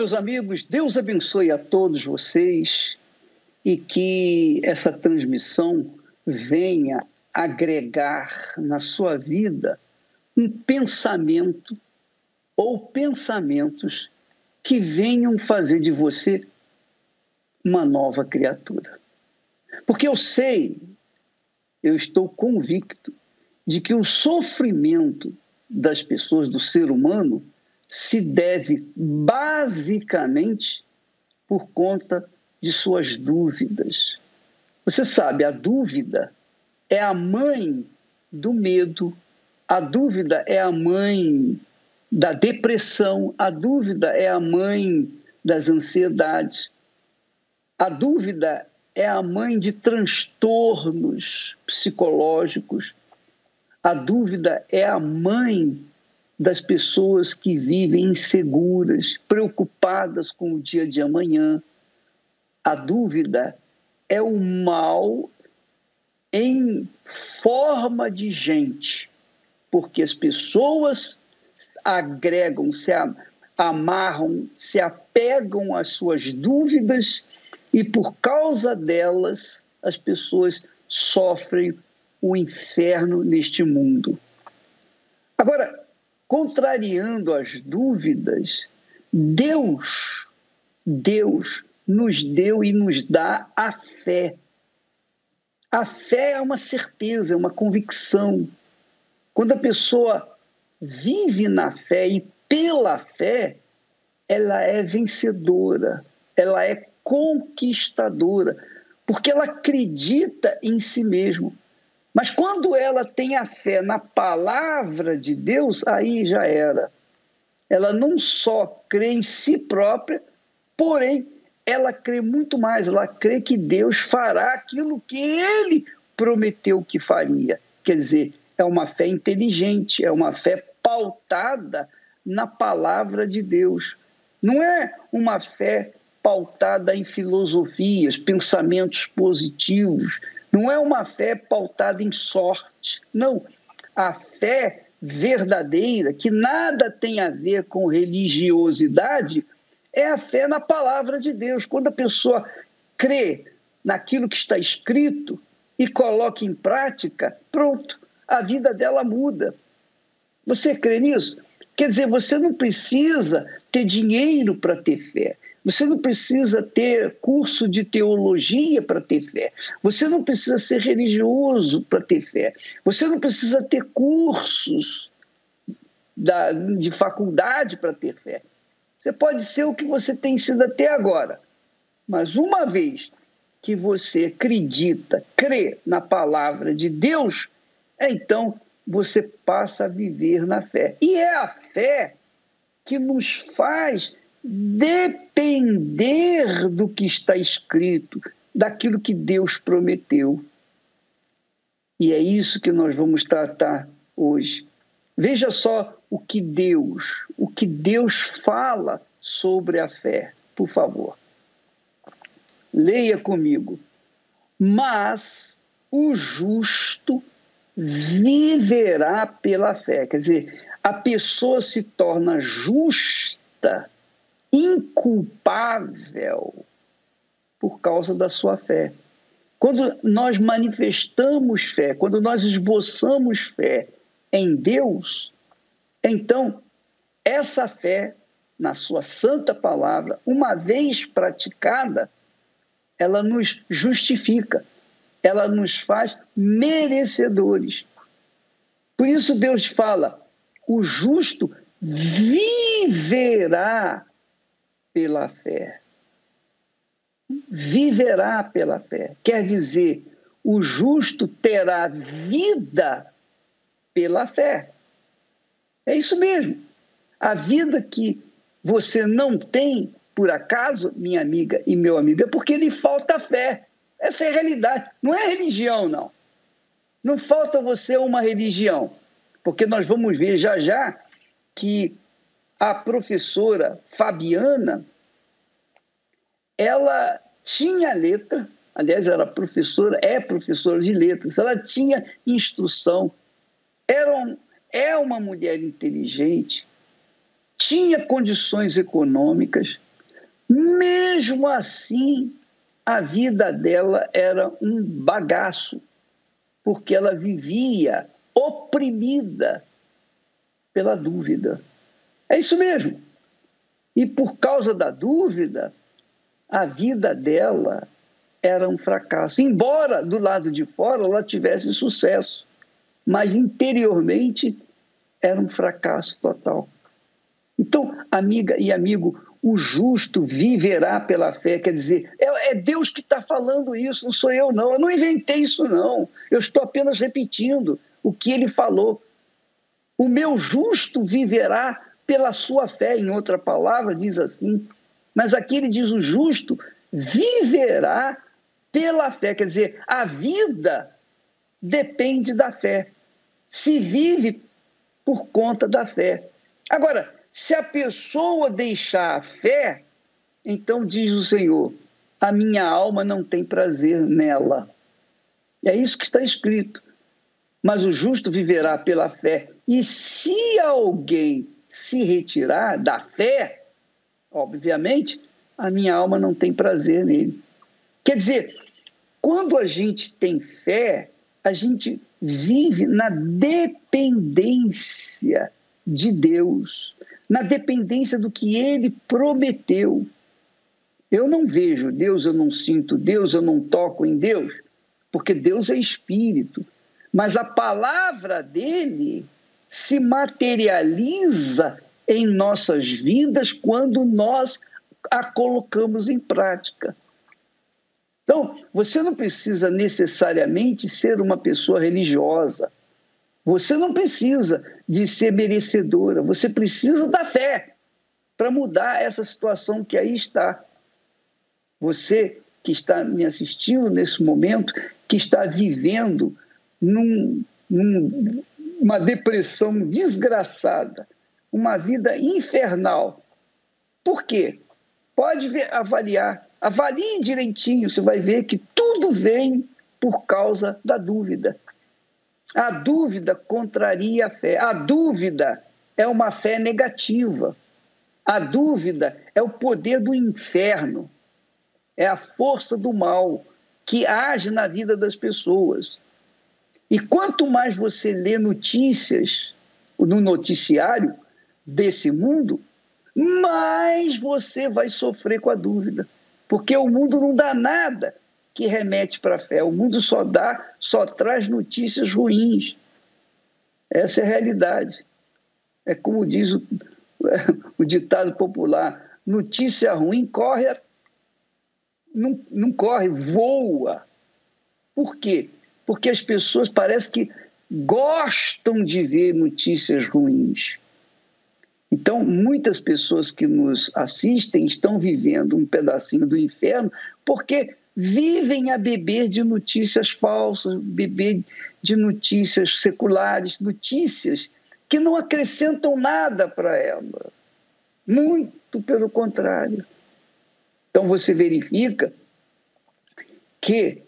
meus amigos, Deus abençoe a todos vocês e que essa transmissão venha agregar na sua vida um pensamento ou pensamentos que venham fazer de você uma nova criatura. Porque eu sei, eu estou convicto de que o sofrimento das pessoas, do ser humano, se deve basicamente por conta de suas dúvidas. Você sabe, a dúvida é a mãe do medo, a dúvida é a mãe da depressão, a dúvida é a mãe das ansiedades, a dúvida é a mãe de transtornos psicológicos, a dúvida é a mãe das pessoas que vivem inseguras, preocupadas com o dia de amanhã. A dúvida é o mal em forma de gente, porque as pessoas agregam, se amarram, se apegam às suas dúvidas e por causa delas as pessoas sofrem o inferno neste mundo. Agora, contrariando as dúvidas, Deus, Deus nos deu e nos dá a fé. A fé é uma certeza, é uma convicção. Quando a pessoa vive na fé e pela fé, ela é vencedora, ela é conquistadora, porque ela acredita em si mesma. Mas quando ela tem a fé na palavra de Deus, aí já era. Ela não só crê em si própria, porém, ela crê muito mais. Ela crê que Deus fará aquilo que ele prometeu que faria. Quer dizer, é uma fé inteligente, é uma fé pautada na palavra de Deus. Não é uma fé pautada em filosofias, pensamentos positivos, não é uma fé pautada em sorte. Não. A fé verdadeira, que nada tem a ver com religiosidade, é a fé na palavra de Deus. Quando a pessoa crê naquilo que está escrito e coloca em prática, pronto, a vida dela muda. Você crê nisso? Quer dizer, você não precisa ter dinheiro para ter fé. Você não precisa ter curso de teologia para ter fé. Você não precisa ser religioso para ter fé. Você não precisa ter cursos da, de faculdade para ter fé. Você pode ser o que você tem sido até agora. Mas uma vez que você acredita, crê na palavra de Deus, então você passa a viver na fé. E é a fé que nos faz depender do que está escrito, daquilo que Deus prometeu. E é isso que nós vamos tratar hoje. Veja só o que Deus, o que Deus fala sobre a fé, por favor. Leia comigo. Mas o justo viverá pela fé. Quer dizer, a pessoa se torna justa inculpável por causa da sua fé. Quando nós manifestamos fé, quando nós esboçamos fé em Deus, então essa fé, na sua santa palavra, uma vez praticada, ela nos justifica, ela nos faz merecedores. Por isso Deus fala: o justo viverá pela fé. Viverá pela fé. Quer dizer, o justo terá vida pela fé. É isso mesmo. A vida que você não tem, por acaso, minha amiga e meu amigo, é porque lhe falta fé. Essa é a realidade. Não é religião, não. Não falta você uma religião. Porque nós vamos ver já já que a professora Fabiana, ela tinha letra, aliás, era professora, é professora de letras, ela tinha instrução, era um, é uma mulher inteligente, tinha condições econômicas, Mesmo assim, a vida dela era um bagaço, porque ela vivia oprimida pela dúvida. É isso mesmo. E por causa da dúvida, a vida dela era um fracasso. Embora do lado de fora ela tivesse sucesso, mas interiormente era um fracasso total. Então, amiga e amigo, o justo viverá pela fé. Quer dizer, é, é Deus que está falando isso, não sou eu, não. Eu não inventei isso, não. Eu estou apenas repetindo o que ele falou. O meu justo viverá pela sua fé, em outra palavra, diz assim. Mas aqui ele diz: o justo viverá pela fé. Quer dizer, a vida depende da fé. Se vive por conta da fé. Agora, se a pessoa deixar a fé, então diz o Senhor: a minha alma não tem prazer nela. É isso que está escrito. Mas o justo viverá pela fé. E se alguém se retirar da fé, obviamente, a minha alma não tem prazer nele. Quer dizer, quando a gente tem fé, a gente vive na dependência de Deus na dependência do que ele prometeu. Eu não vejo Deus, eu não sinto Deus, eu não toco em Deus, porque Deus é espírito. Mas a palavra dele se materializa em nossas vidas quando nós a colocamos em prática. Então, você não precisa necessariamente ser uma pessoa religiosa. Você não precisa de ser merecedora, você precisa da fé para mudar essa situação que aí está. Você que está me assistindo nesse momento, que está vivendo num, num, uma depressão desgraçada, uma vida infernal. Por quê? Pode ver, avaliar, avalie direitinho, você vai ver que tudo vem por causa da dúvida. A dúvida contraria a fé. A dúvida é uma fé negativa. A dúvida é o poder do inferno, é a força do mal que age na vida das pessoas. E quanto mais você lê notícias no noticiário desse mundo, mais você vai sofrer com a dúvida. Porque o mundo não dá nada que remete para a fé. O mundo só dá, só traz notícias ruins. Essa é a realidade. É como diz o, o ditado popular: notícia ruim corre, não, não corre, voa. Por quê? Porque as pessoas parecem que gostam de ver notícias ruins. Então, muitas pessoas que nos assistem estão vivendo um pedacinho do inferno porque vivem a beber de notícias falsas, beber de notícias seculares, notícias que não acrescentam nada para ela. Muito pelo contrário. Então você verifica que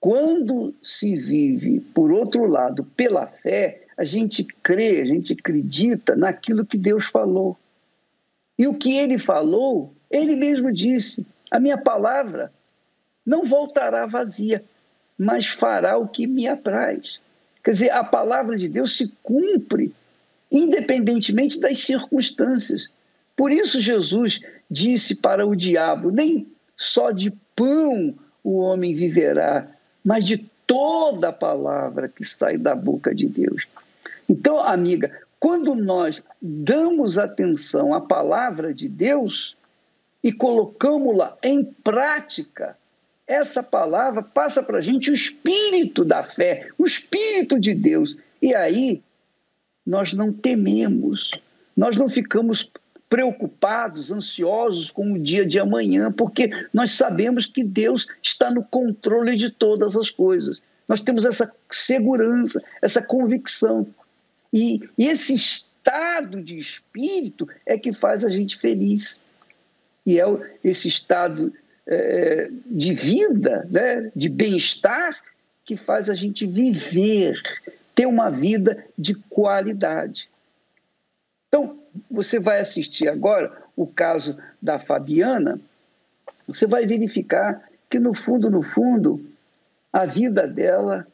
quando se vive, por outro lado, pela fé, a gente crê, a gente acredita naquilo que Deus falou. E o que ele falou, ele mesmo disse: a minha palavra não voltará vazia, mas fará o que me apraz. Quer dizer, a palavra de Deus se cumpre independentemente das circunstâncias. Por isso Jesus disse para o diabo: nem só de pão o homem viverá, mas de toda palavra que sai da boca de Deus. Então, amiga, quando nós damos atenção à palavra de Deus e colocamos-la em prática, essa palavra passa para a gente o espírito da fé, o espírito de Deus. E aí nós não tememos, nós não ficamos preocupados, ansiosos com o dia de amanhã, porque nós sabemos que Deus está no controle de todas as coisas. Nós temos essa segurança, essa convicção. E, e esse estado de espírito é que faz a gente feliz. E é esse estado é, de vida, né, de bem-estar, que faz a gente viver, ter uma vida de qualidade. Então, você vai assistir agora o caso da Fabiana, você vai verificar que, no fundo, no fundo, a vida dela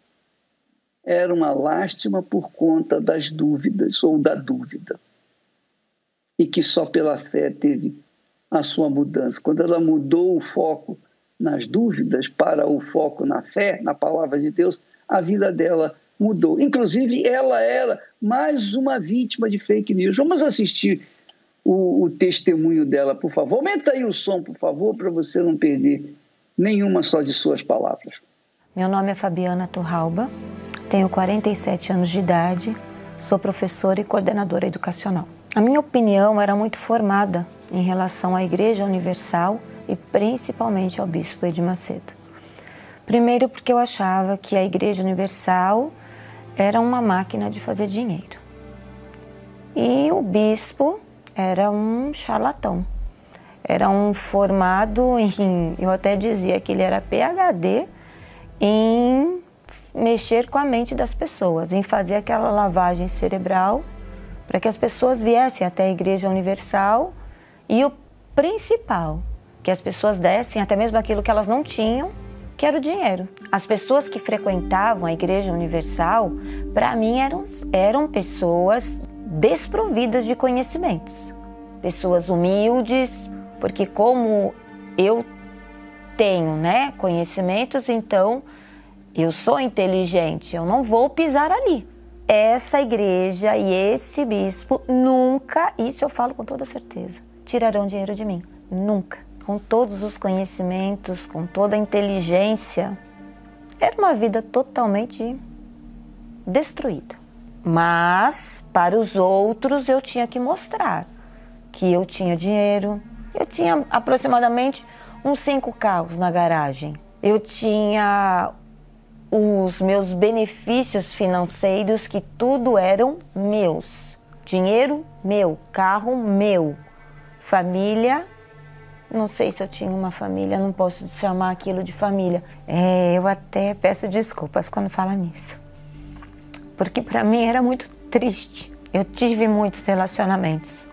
era uma lástima por conta das dúvidas ou da dúvida. E que só pela fé teve a sua mudança. Quando ela mudou o foco nas dúvidas para o foco na fé, na palavra de Deus, a vida dela mudou. Inclusive, ela era mais uma vítima de fake news. Vamos assistir o, o testemunho dela, por favor. Aumenta aí o som, por favor, para você não perder nenhuma só de suas palavras. Meu nome é Fabiana Turralba, tenho 47 anos de idade, sou professora e coordenadora educacional. A minha opinião era muito formada em relação à Igreja Universal e principalmente ao Bispo Edir Macedo. Primeiro, porque eu achava que a Igreja Universal era uma máquina de fazer dinheiro. E o bispo era um charlatão. Era um formado em. Eu até dizia que ele era PhD em mexer com a mente das pessoas, em fazer aquela lavagem cerebral para que as pessoas viessem até a Igreja Universal e o principal, que as pessoas dessem até mesmo aquilo que elas não tinham, que era o dinheiro. As pessoas que frequentavam a Igreja Universal, para mim, eram, eram pessoas desprovidas de conhecimentos, pessoas humildes, porque como eu tenho, né, conhecimentos, então eu sou inteligente, eu não vou pisar ali. Essa igreja e esse bispo nunca, isso eu falo com toda certeza, tirarão dinheiro de mim. Nunca. Com todos os conhecimentos, com toda a inteligência, era uma vida totalmente destruída. Mas para os outros eu tinha que mostrar que eu tinha dinheiro. Eu tinha aproximadamente uns cinco carros na garagem. Eu tinha os meus benefícios financeiros que tudo eram meus. Dinheiro meu, carro meu, família. Não sei se eu tinha uma família, não posso chamar aquilo de família. É, eu até peço desculpas quando falo nisso. Porque para mim era muito triste. Eu tive muitos relacionamentos.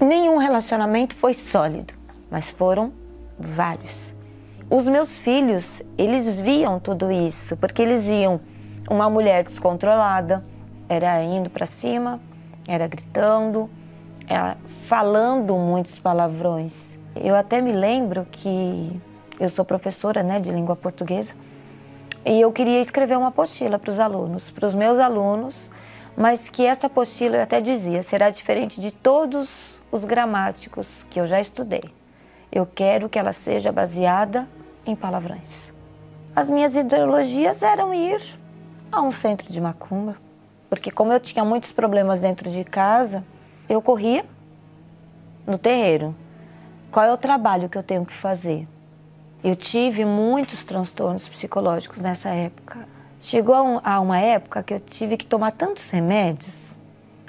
Nenhum relacionamento foi sólido, mas foram vários. Os meus filhos, eles viam tudo isso, porque eles viam uma mulher descontrolada, era indo para cima, era gritando, era falando muitos palavrões. Eu até me lembro que eu sou professora né, de língua portuguesa e eu queria escrever uma apostila para os alunos, para os meus alunos, mas que essa apostila eu até dizia será diferente de todos os gramáticos que eu já estudei. Eu quero que ela seja baseada em palavrões. As minhas ideologias eram ir a um centro de macumba, porque como eu tinha muitos problemas dentro de casa, eu corria no terreiro. Qual é o trabalho que eu tenho que fazer? Eu tive muitos transtornos psicológicos nessa época. Chegou a, um, a uma época que eu tive que tomar tantos remédios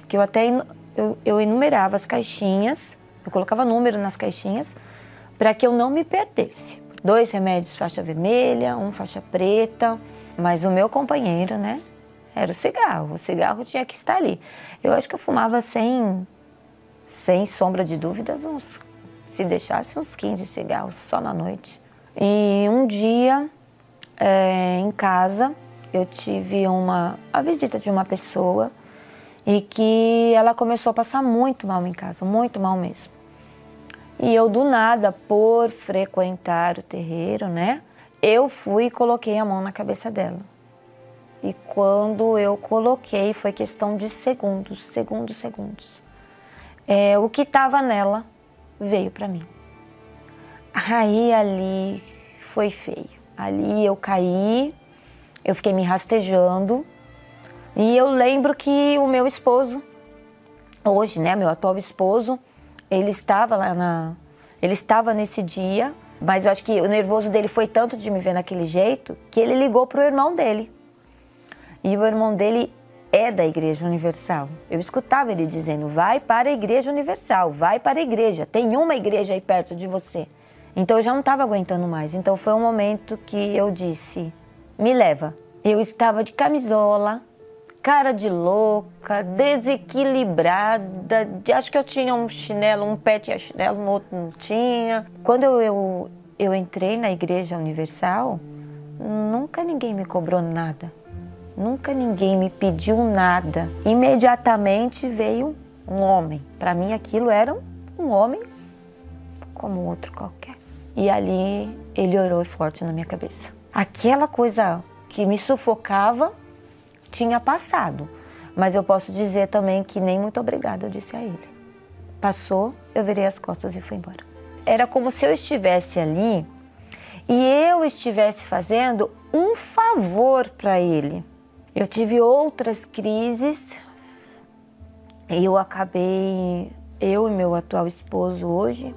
que eu até eu, eu enumerava as caixinhas, eu colocava número nas caixinhas para que eu não me perdesse dois remédios faixa vermelha, um faixa preta, mas o meu companheiro, né, era o cigarro. O cigarro tinha que estar ali. Eu acho que eu fumava sem, sem sombra de dúvidas, uns, se deixasse uns 15 cigarros só na noite. E um dia, é, em casa, eu tive uma, a visita de uma pessoa e que ela começou a passar muito mal em casa, muito mal mesmo. E eu, do nada, por frequentar o terreiro, né? Eu fui e coloquei a mão na cabeça dela. E quando eu coloquei, foi questão de segundos, segundos, segundos. É, o que estava nela veio para mim. Aí ali foi feio. Ali eu caí, eu fiquei me rastejando. E eu lembro que o meu esposo, hoje, né, meu atual esposo, ele estava lá na. Ele estava nesse dia, mas eu acho que o nervoso dele foi tanto de me ver naquele jeito que ele ligou para o irmão dele. E o irmão dele é da Igreja Universal. Eu escutava ele dizendo: vai para a Igreja Universal, vai para a igreja, tem uma igreja aí perto de você. Então eu já não estava aguentando mais. Então foi um momento que eu disse: me leva. Eu estava de camisola, cara de louca, desequilibrada. Acho que eu tinha um chinelo, um pé tinha chinelo, no outro não tinha. Quando eu, eu, eu entrei na Igreja Universal, nunca ninguém me cobrou nada. Nunca ninguém me pediu nada. Imediatamente veio um homem. Para mim aquilo era um homem como outro qualquer. E ali ele orou forte na minha cabeça. Aquela coisa que me sufocava tinha passado. Mas eu posso dizer também que nem muito obrigada eu disse a ele. Passou, eu virei as costas e fui embora. Era como se eu estivesse ali e eu estivesse fazendo um favor para ele. Eu tive outras crises e eu acabei, eu e meu atual esposo hoje,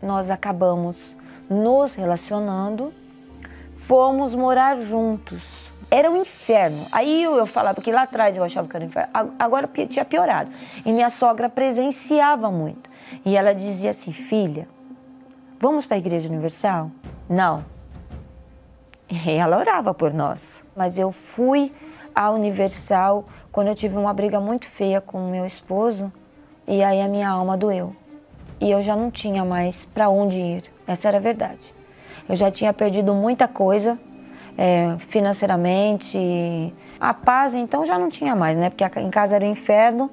nós acabamos nos relacionando, fomos morar juntos. Era um inferno. Aí eu, eu falava que lá atrás eu achava que era um inferno, agora tinha piorado. E minha sogra presenciava muito. E ela dizia assim: filha, vamos para a Igreja Universal? Não. E ela orava por nós. Mas eu fui à Universal quando eu tive uma briga muito feia com meu esposo e aí a minha alma doeu. E eu já não tinha mais para onde ir. Essa era a verdade. Eu já tinha perdido muita coisa é, financeiramente. A paz, então, já não tinha mais, né? Porque em casa era o um inferno.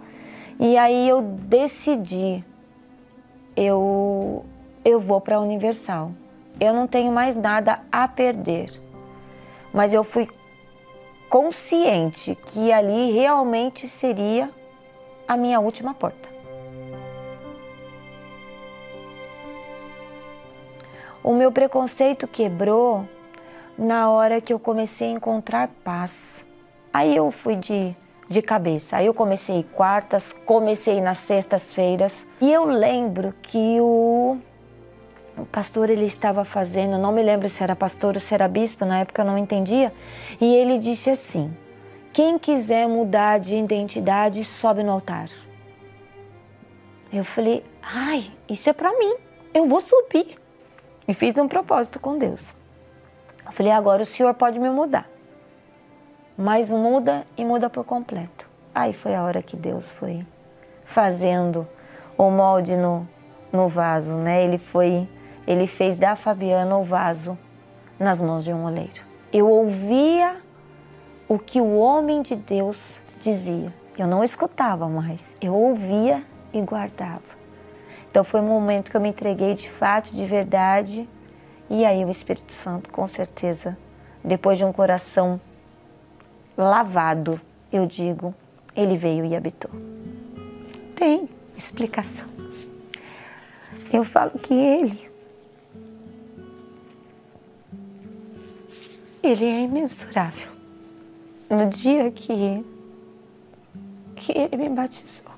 E aí eu decidi, eu, eu vou para a Universal. Eu não tenho mais nada a perder. Mas eu fui consciente que ali realmente seria a minha última porta. O meu preconceito quebrou na hora que eu comecei a encontrar paz. Aí eu fui de, de cabeça. Aí eu comecei quartas, comecei nas sextas-feiras. E eu lembro que o, o pastor ele estava fazendo, não me lembro se era pastor ou se era bispo, na época eu não entendia. E ele disse assim: quem quiser mudar de identidade, sobe no altar. Eu falei: ai, isso é para mim, eu vou subir. E fiz um propósito com Deus. Eu falei, agora o Senhor pode me mudar. Mas muda e muda por completo. Aí foi a hora que Deus foi fazendo o molde no, no vaso, né? Ele foi, ele fez da Fabiana o vaso nas mãos de um oleiro. Eu ouvia o que o homem de Deus dizia. Eu não escutava mais, eu ouvia e guardava. Então foi um momento que eu me entreguei de fato, de verdade. E aí o Espírito Santo, com certeza, depois de um coração lavado, eu digo, ele veio e habitou. Tem explicação. Eu falo que ele ele é imensurável. No dia que que ele me batizou,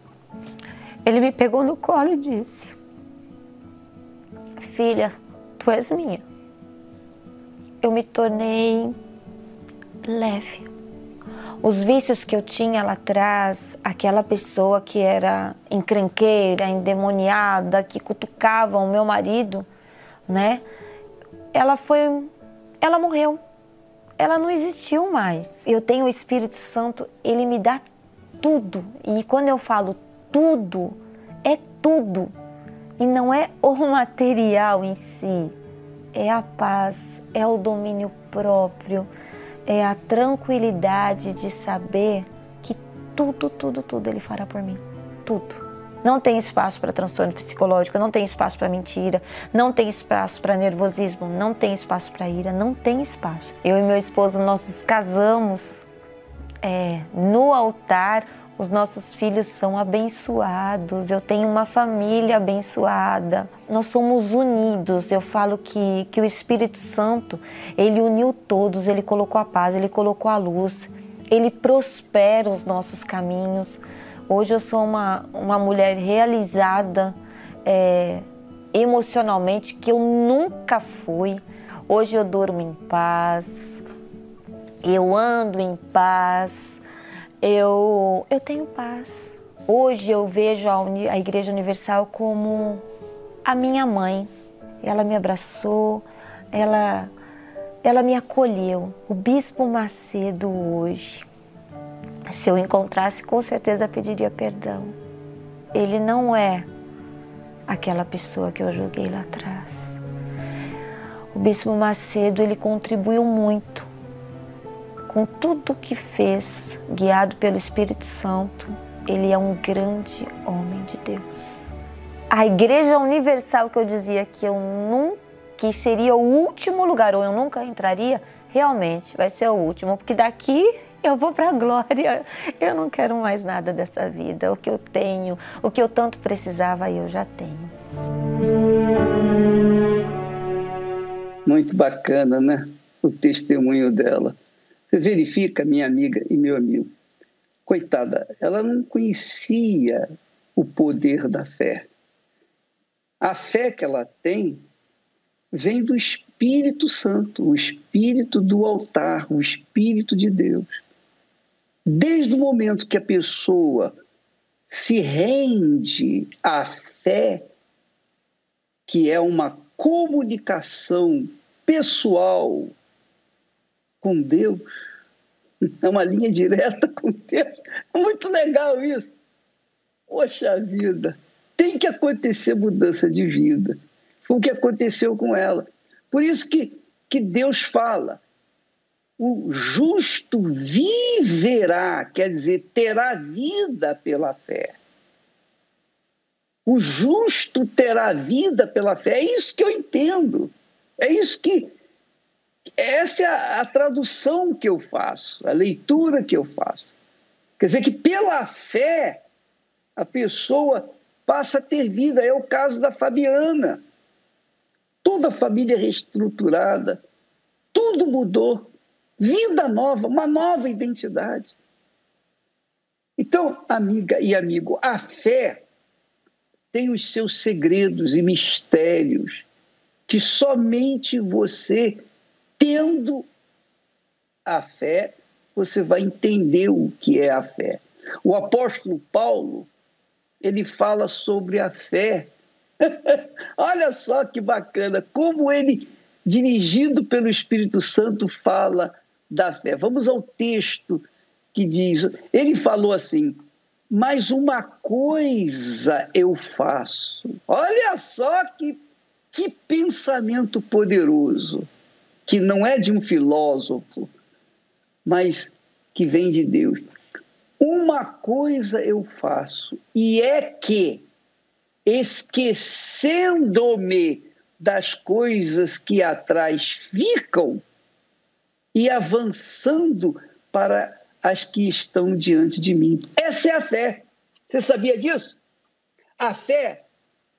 ele me pegou no colo e disse: Filha, tu és minha. Eu me tornei leve. Os vícios que eu tinha lá atrás, aquela pessoa que era encrenqueira, endemoniada, que cutucava o meu marido, né? Ela foi. Ela morreu. Ela não existiu mais. Eu tenho o Espírito Santo, ele me dá tudo. E quando eu falo tudo, é tudo. E não é o material em si, é a paz, é o domínio próprio, é a tranquilidade de saber que tudo, tudo, tudo Ele fará por mim. Tudo. Não tem espaço para transtorno psicológico, não tem espaço para mentira, não tem espaço para nervosismo, não tem espaço para ira, não tem espaço. Eu e meu esposo, nós nos casamos é, no altar os nossos filhos são abençoados, eu tenho uma família abençoada. Nós somos unidos. Eu falo que, que o Espírito Santo, ele uniu todos, ele colocou a paz, ele colocou a luz, ele prospera os nossos caminhos. Hoje eu sou uma, uma mulher realizada é, emocionalmente que eu nunca fui. Hoje eu durmo em paz, eu ando em paz eu, eu tenho paz. Hoje eu vejo a, a Igreja Universal como a minha mãe. Ela me abraçou, ela, ela me acolheu. O Bispo Macedo hoje, Se eu encontrasse, com certeza pediria perdão. Ele não é aquela pessoa que eu joguei lá atrás. O Bispo Macedo, ele contribuiu muito com tudo que fez, guiado pelo Espírito Santo. Ele é um grande homem de Deus. A Igreja Universal que eu dizia que eu nunca que seria o último lugar ou eu nunca entraria, realmente vai ser o último, porque daqui eu vou para a glória. Eu não quero mais nada dessa vida. O que eu tenho, o que eu tanto precisava, eu já tenho. Muito bacana, né? O testemunho dela. Você verifica, minha amiga e meu amigo. Coitada, ela não conhecia o poder da fé. A fé que ela tem vem do Espírito Santo, o Espírito do altar, o Espírito de Deus. Desde o momento que a pessoa se rende à fé, que é uma comunicação pessoal com Deus, é uma linha direta com Deus. É muito legal isso. Poxa vida, tem que acontecer mudança de vida. Foi o que aconteceu com ela. Por isso que, que Deus fala: o justo viverá, quer dizer, terá vida pela fé. O justo terá vida pela fé. É isso que eu entendo. É isso que. Essa é a, a tradução que eu faço, a leitura que eu faço. Quer dizer que pela fé a pessoa passa a ter vida. É o caso da Fabiana. Toda a família reestruturada, tudo mudou vida nova, uma nova identidade. Então, amiga e amigo, a fé tem os seus segredos e mistérios que somente você, tendo a fé, você vai entender o que é a fé. O apóstolo Paulo, ele fala sobre a fé. Olha só que bacana, como ele, dirigido pelo Espírito Santo, fala da fé. Vamos ao texto que diz: ele falou assim, mas uma coisa eu faço. Olha só que, que pensamento poderoso, que não é de um filósofo, mas que vem de Deus. Uma coisa eu faço, e é que, esquecendo-me das coisas que atrás ficam, e avançando para as que estão diante de mim. Essa é a fé. Você sabia disso? A fé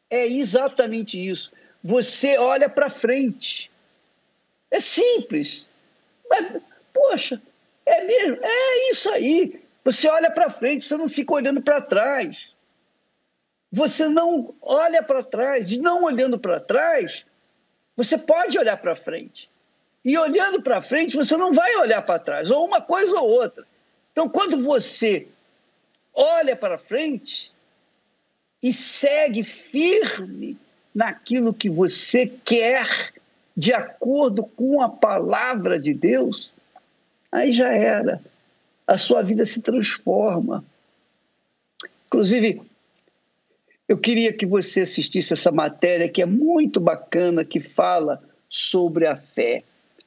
é exatamente isso. Você olha para frente. É simples. Mas, poxa, é mesmo? É isso aí. Você olha para frente, você não fica olhando para trás. Você não olha para trás. Não olhando para trás, você pode olhar para frente. E olhando para frente, você não vai olhar para trás, ou uma coisa ou outra. Então, quando você olha para frente e segue firme naquilo que você quer, de acordo com a palavra de Deus, aí já era. A sua vida se transforma. Inclusive, eu queria que você assistisse essa matéria que é muito bacana, que fala sobre a fé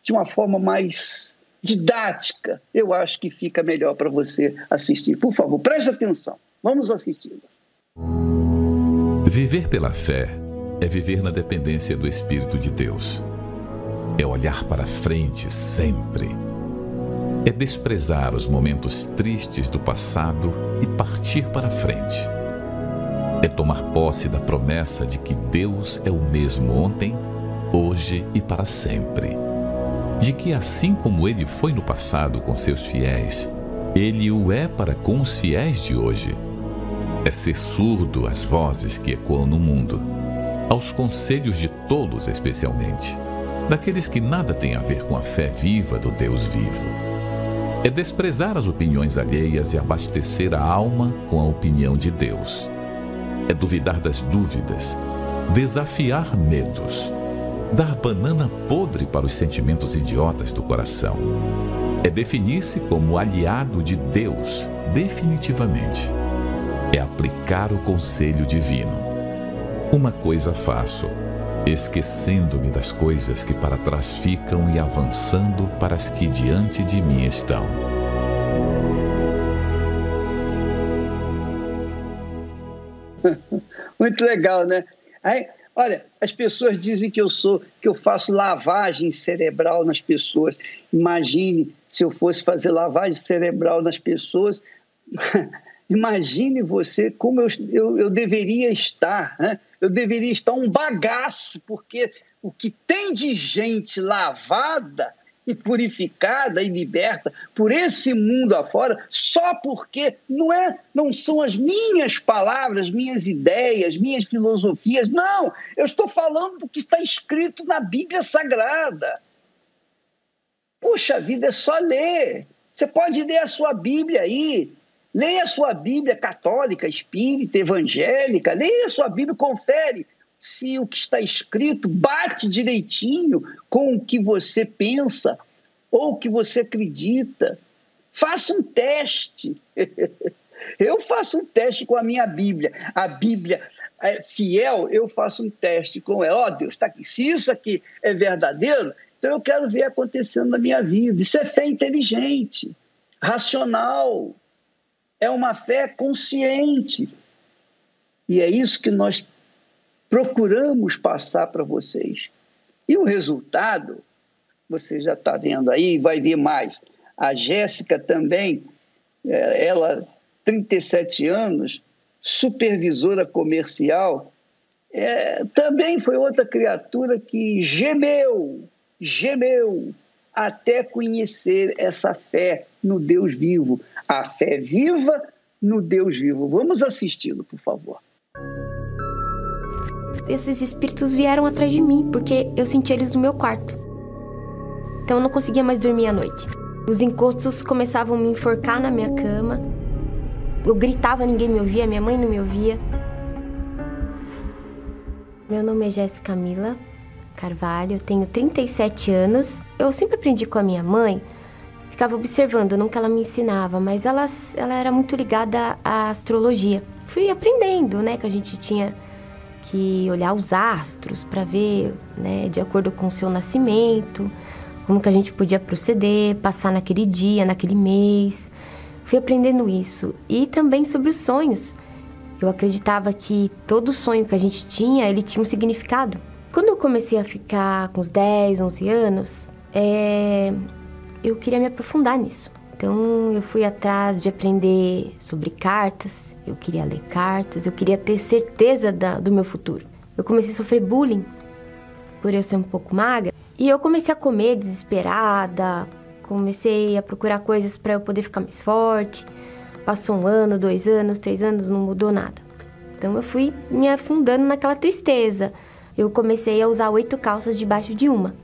de uma forma mais didática, eu acho que fica melhor para você assistir. Por favor, preste atenção. Vamos assisti-la. Viver pela fé é viver na dependência do Espírito de Deus. É olhar para frente sempre. É desprezar os momentos tristes do passado e partir para frente. É tomar posse da promessa de que Deus é o mesmo ontem, hoje e para sempre de que, assim como ele foi no passado com seus fiéis, ele o é para com os fiéis de hoje. É ser surdo às vozes que ecoam no mundo, aos conselhos de tolos especialmente, daqueles que nada têm a ver com a fé viva do Deus vivo. É desprezar as opiniões alheias e abastecer a alma com a opinião de Deus. É duvidar das dúvidas, desafiar medos dar banana podre para os sentimentos idiotas do coração. É definir-se como aliado de Deus definitivamente é aplicar o conselho divino. Uma coisa faço, esquecendo-me das coisas que para trás ficam e avançando para as que diante de mim estão. Muito legal, né? Aí, olha, as pessoas dizem que eu sou, que eu faço lavagem cerebral nas pessoas. Imagine se eu fosse fazer lavagem cerebral nas pessoas. Imagine você como eu, eu, eu deveria estar, né? Eu deveria estar um bagaço, porque o que tem de gente lavada e purificada e liberta por esse mundo afora, só porque não é, não são as minhas palavras, minhas ideias, minhas filosofias, não, eu estou falando do que está escrito na Bíblia Sagrada. Puxa vida, é só ler. Você pode ler a sua Bíblia aí, Leia a sua Bíblia católica, espírita, evangélica, leia a sua Bíblia, confere se o que está escrito bate direitinho com o que você pensa ou o que você acredita. Faça um teste. Eu faço um teste com a minha Bíblia. A Bíblia é fiel, eu faço um teste com ela. Ó, oh, Deus, está aqui. Se isso aqui é verdadeiro, então eu quero ver acontecendo na minha vida. Isso é fé inteligente, racional é uma fé consciente. E é isso que nós procuramos passar para vocês. E o resultado, você já está vendo aí, vai ver mais. A Jéssica também, é, ela, 37 anos, supervisora comercial, é, também foi outra criatura que gemeu, gemeu, até conhecer essa fé no Deus vivo, a fé viva no Deus vivo. Vamos assisti-lo, por favor. Esses espíritos vieram atrás de mim porque eu senti eles no meu quarto. Então eu não conseguia mais dormir à noite. Os encostos começavam a me enforcar na minha cama. Eu gritava, ninguém me ouvia, minha mãe não me ouvia. Meu nome é Jéssica Mila Carvalho, tenho 37 anos. Eu sempre aprendi com a minha mãe ficava observando, que ela me ensinava, mas ela, ela era muito ligada à astrologia. Fui aprendendo, né, que a gente tinha que olhar os astros para ver, né, de acordo com o seu nascimento, como que a gente podia proceder, passar naquele dia, naquele mês. Fui aprendendo isso e também sobre os sonhos. Eu acreditava que todo sonho que a gente tinha, ele tinha um significado. Quando eu comecei a ficar com uns 10, 11 anos, é, eu queria me aprofundar nisso. Então eu fui atrás de aprender sobre cartas, eu queria ler cartas, eu queria ter certeza da, do meu futuro. Eu comecei a sofrer bullying por eu ser um pouco magra e eu comecei a comer desesperada, comecei a procurar coisas para eu poder ficar mais forte. Passou um ano, dois anos, três anos, não mudou nada. Então eu fui me afundando naquela tristeza. Eu comecei a usar oito calças debaixo de uma.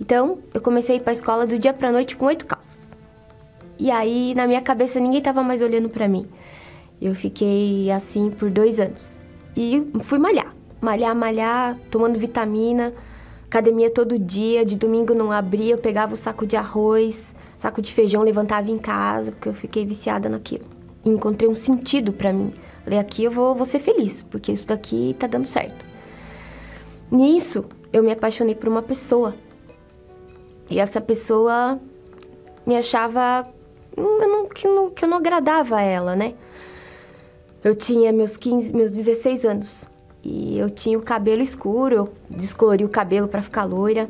Então, eu comecei a ir para a escola do dia para noite com oito calças. E aí, na minha cabeça, ninguém estava mais olhando para mim. Eu fiquei assim por dois anos. E fui malhar. Malhar, malhar, tomando vitamina, academia todo dia. De domingo não abria, eu pegava o saco de arroz, saco de feijão, levantava em casa, porque eu fiquei viciada naquilo. E encontrei um sentido para mim. Falei, aqui eu vou, vou ser feliz, porque isso daqui tá dando certo. Nisso, eu me apaixonei por uma pessoa e essa pessoa me achava não, que, não, que eu não agradava a ela, né? Eu tinha meus 15, meus 16 anos e eu tinha o cabelo escuro, eu descolori o cabelo para ficar loira.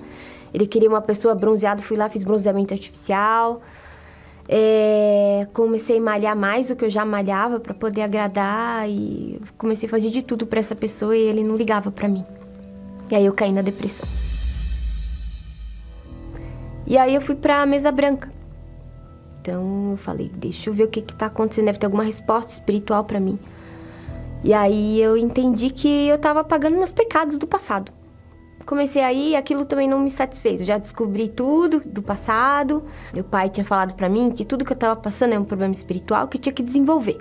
Ele queria uma pessoa bronzeada, fui lá, fiz bronzeamento artificial. É, comecei a malhar mais do que eu já malhava para poder agradar e comecei a fazer de tudo para essa pessoa e ele não ligava para mim. E aí eu caí na depressão. E aí eu fui pra mesa branca. Então eu falei, deixa eu ver o que que tá acontecendo, deve ter alguma resposta espiritual para mim. E aí eu entendi que eu tava pagando meus pecados do passado. Comecei aí, aquilo também não me satisfez. Eu já descobri tudo do passado. Meu pai tinha falado para mim que tudo que eu tava passando é um problema espiritual que eu tinha que desenvolver.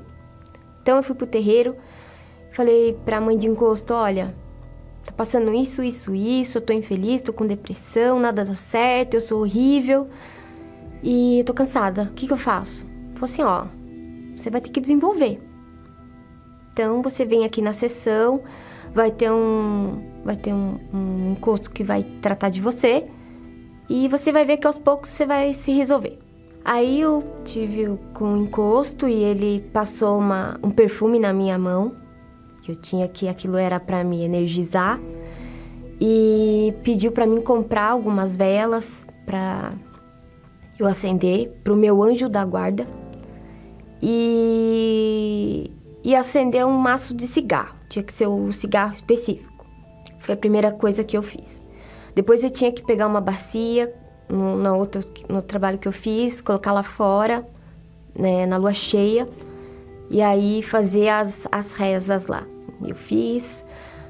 Então eu fui pro terreiro, falei pra mãe de encosto, olha, Tá passando isso, isso, isso, eu tô infeliz, tô com depressão, nada dá certo, eu sou horrível e eu tô cansada. O que que eu faço? Falei assim, ó, você vai ter que desenvolver. Então você vem aqui na sessão, vai ter um, vai ter um, um encosto que vai tratar de você e você vai ver que aos poucos você vai se resolver. Aí eu tive com um encosto e ele passou uma, um perfume na minha mão, que eu tinha que aquilo era para me energizar, e pediu para mim comprar algumas velas para eu acender para o meu anjo da guarda e, e acender um maço de cigarro. Tinha que ser o cigarro específico. Foi a primeira coisa que eu fiz. Depois eu tinha que pegar uma bacia no, no, outro, no trabalho que eu fiz, colocar lá fora, né, na lua cheia, e aí fazer as, as rezas lá. Eu fiz.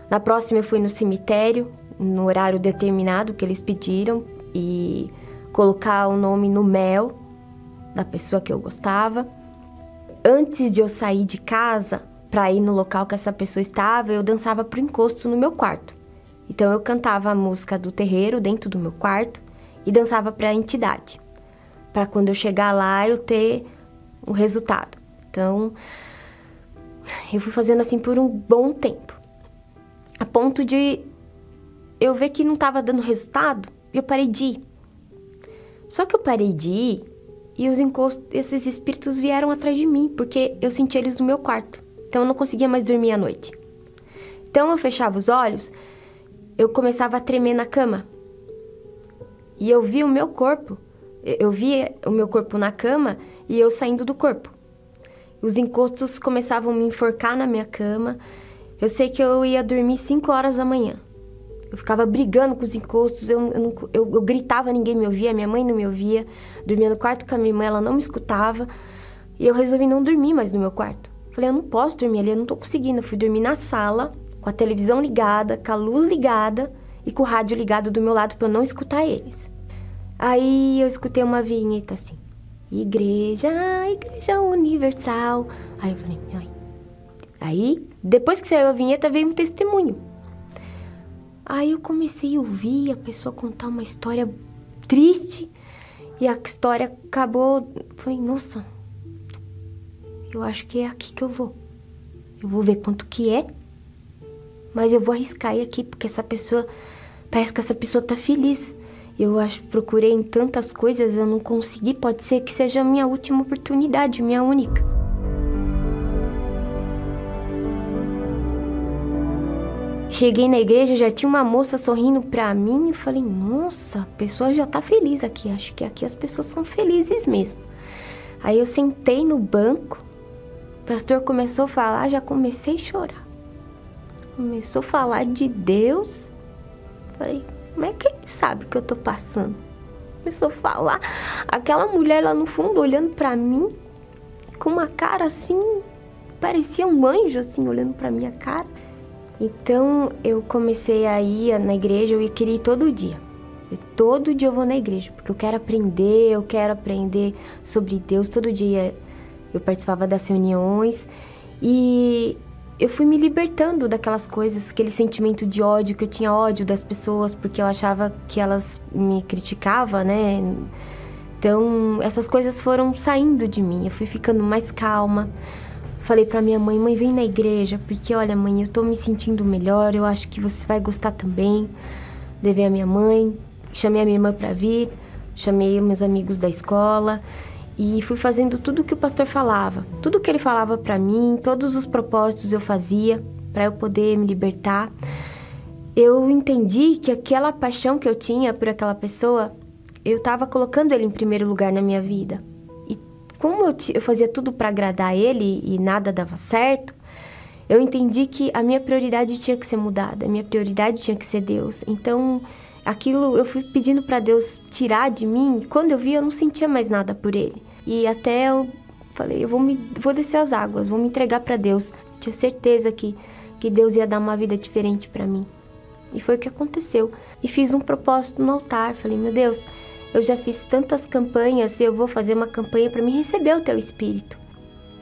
Na próxima eu fui no cemitério, no horário determinado que eles pediram, e colocar o nome no mel da pessoa que eu gostava. Antes de eu sair de casa para ir no local que essa pessoa estava, eu dançava pro encosto no meu quarto. Então eu cantava a música do terreiro dentro do meu quarto e dançava para a entidade, para quando eu chegar lá eu ter um resultado. Então, eu fui fazendo assim por um bom tempo, a ponto de eu ver que não estava dando resultado e eu parei de ir. Só que eu parei de ir e os encostos, esses espíritos vieram atrás de mim, porque eu senti eles no meu quarto. Então eu não conseguia mais dormir à noite. Então eu fechava os olhos, eu começava a tremer na cama, e eu vi o meu corpo, eu vi o meu corpo na cama e eu saindo do corpo. Os encostos começavam a me enforcar na minha cama. Eu sei que eu ia dormir 5 horas da manhã. Eu ficava brigando com os encostos, eu, eu, eu, eu, gritava, ninguém me ouvia, minha mãe não me ouvia. Dormia no quarto com a minha mãe, ela não me escutava. E eu resolvi não dormir mais no meu quarto. Falei, eu não posso dormir ali, eu não tô conseguindo. Eu fui dormir na sala, com a televisão ligada, com a luz ligada e com o rádio ligado do meu lado para eu não escutar eles. Aí eu escutei uma vinheta assim: Igreja, Igreja Universal. Aí eu falei: Ai. Aí, depois que saiu a vinheta, veio um testemunho. Aí eu comecei a ouvir a pessoa contar uma história triste e a história acabou. Falei: Nossa, eu acho que é aqui que eu vou. Eu vou ver quanto que é, mas eu vou arriscar ir aqui porque essa pessoa parece que essa pessoa tá feliz. Eu acho, procurei em tantas coisas, eu não consegui. Pode ser que seja a minha última oportunidade, minha única. Cheguei na igreja, já tinha uma moça sorrindo pra mim e falei: Nossa, a pessoa já tá feliz aqui. Acho que aqui as pessoas são felizes mesmo. Aí eu sentei no banco, o pastor começou a falar, já comecei a chorar. Começou a falar de Deus. Falei: como é que ele sabe que eu tô passando? Começou a falar. Aquela mulher lá no fundo olhando para mim com uma cara assim, parecia um anjo assim olhando para minha cara. Então eu comecei a ir na igreja, eu queria ir todo dia. todo dia eu vou na igreja, porque eu quero aprender, eu quero aprender sobre Deus. Todo dia eu participava das reuniões e eu fui me libertando daquelas coisas, aquele sentimento de ódio, que eu tinha ódio das pessoas porque eu achava que elas me criticavam, né? Então, essas coisas foram saindo de mim. Eu fui ficando mais calma. Falei para minha mãe: "Mãe, vem na igreja, porque olha, mãe, eu tô me sentindo melhor, eu acho que você vai gostar também". Levei a minha mãe, chamei a minha irmã para vir, chamei meus amigos da escola e fui fazendo tudo o que o pastor falava, tudo que ele falava para mim, todos os propósitos eu fazia para eu poder me libertar. Eu entendi que aquela paixão que eu tinha por aquela pessoa, eu estava colocando ele em primeiro lugar na minha vida. Como eu, eu fazia tudo para agradar ele e nada dava certo, eu entendi que a minha prioridade tinha que ser mudada, a minha prioridade tinha que ser Deus. Então, aquilo eu fui pedindo para Deus tirar de mim. Quando eu vi, eu não sentia mais nada por ele. E até eu falei, eu vou, me, vou descer as águas, vou me entregar para Deus. Tinha certeza que, que Deus ia dar uma vida diferente para mim. E foi o que aconteceu. E fiz um propósito no altar. Falei, meu Deus, eu já fiz tantas campanhas e eu vou fazer uma campanha para me receber o teu espírito.